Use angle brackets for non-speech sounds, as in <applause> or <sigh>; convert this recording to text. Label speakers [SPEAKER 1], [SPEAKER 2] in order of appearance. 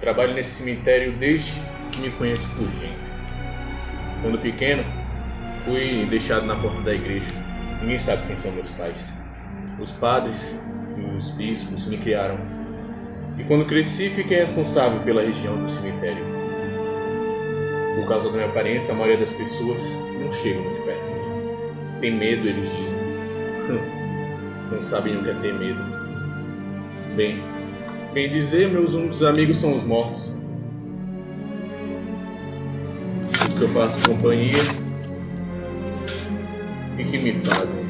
[SPEAKER 1] Trabalho nesse cemitério desde que me conheço por gente. Quando pequeno, fui deixado na porta da igreja. Ninguém sabe quem são meus pais. Os padres e os bispos me criaram. E quando cresci, fiquei responsável pela região do cemitério. Por causa da minha aparência, a maioria das pessoas não chega muito perto de mim. Tem medo, eles dizem. <laughs> Não sabem o que é ter medo. Bem, bem dizer, meus únicos amigos são os mortos. Os que eu faço companhia e que me fazem